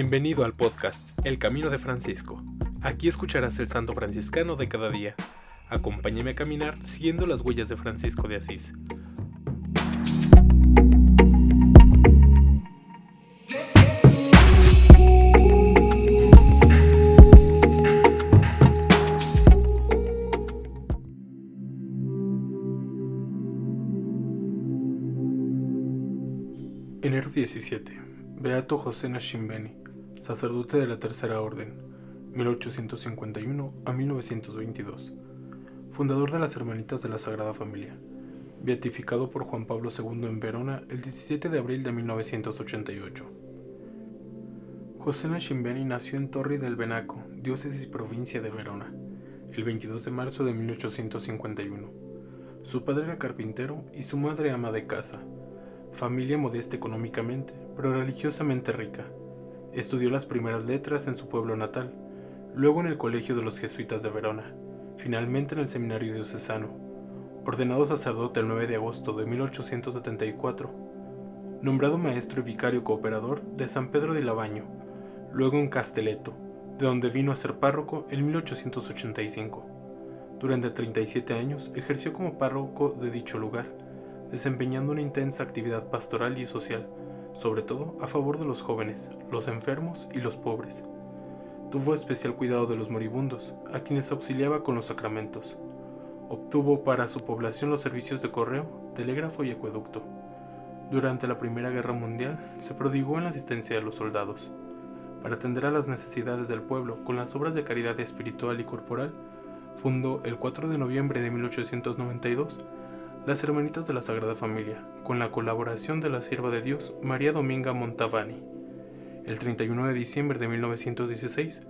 Bienvenido al podcast El Camino de Francisco. Aquí escucharás el santo franciscano de cada día. Acompáñame a caminar siguiendo las huellas de Francisco de Asís. Enero 17. Beato José Nashimbeni, sacerdote de la Tercera Orden, 1851 a 1922. Fundador de las Hermanitas de la Sagrada Familia. Beatificado por Juan Pablo II en Verona el 17 de abril de 1988. José Nashimbeni nació en Torri del Benaco, diócesis provincia de Verona, el 22 de marzo de 1851. Su padre era carpintero y su madre ama de casa familia modesta económicamente, pero religiosamente rica. Estudió las primeras letras en su pueblo natal, luego en el Colegio de los Jesuitas de Verona, finalmente en el Seminario Diocesano, ordenado sacerdote el 9 de agosto de 1874, nombrado maestro y vicario cooperador de San Pedro de Labaño, luego en Casteleto, de donde vino a ser párroco en 1885. Durante 37 años ejerció como párroco de dicho lugar, desempeñando una intensa actividad pastoral y social, sobre todo a favor de los jóvenes, los enfermos y los pobres. Tuvo especial cuidado de los moribundos, a quienes auxiliaba con los sacramentos. Obtuvo para su población los servicios de correo, telégrafo y acueducto. Durante la Primera Guerra Mundial se prodigó en la asistencia de los soldados. Para atender a las necesidades del pueblo con las obras de caridad espiritual y corporal, fundó el 4 de noviembre de 1892 las Hermanitas de la Sagrada Familia, con la colaboración de la sierva de Dios María Dominga Montavani. El 31 de diciembre de 1916,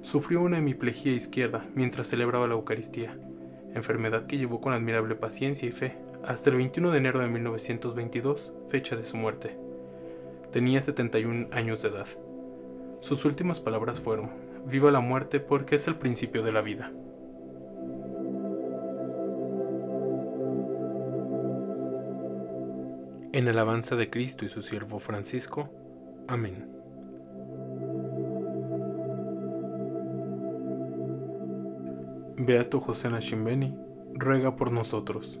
sufrió una hemiplegia izquierda mientras celebraba la Eucaristía, enfermedad que llevó con admirable paciencia y fe hasta el 21 de enero de 1922, fecha de su muerte. Tenía 71 años de edad. Sus últimas palabras fueron, Viva la muerte porque es el principio de la vida. En alabanza de Cristo y su siervo Francisco. Amén. Beato José Nashimbeni, ruega por nosotros.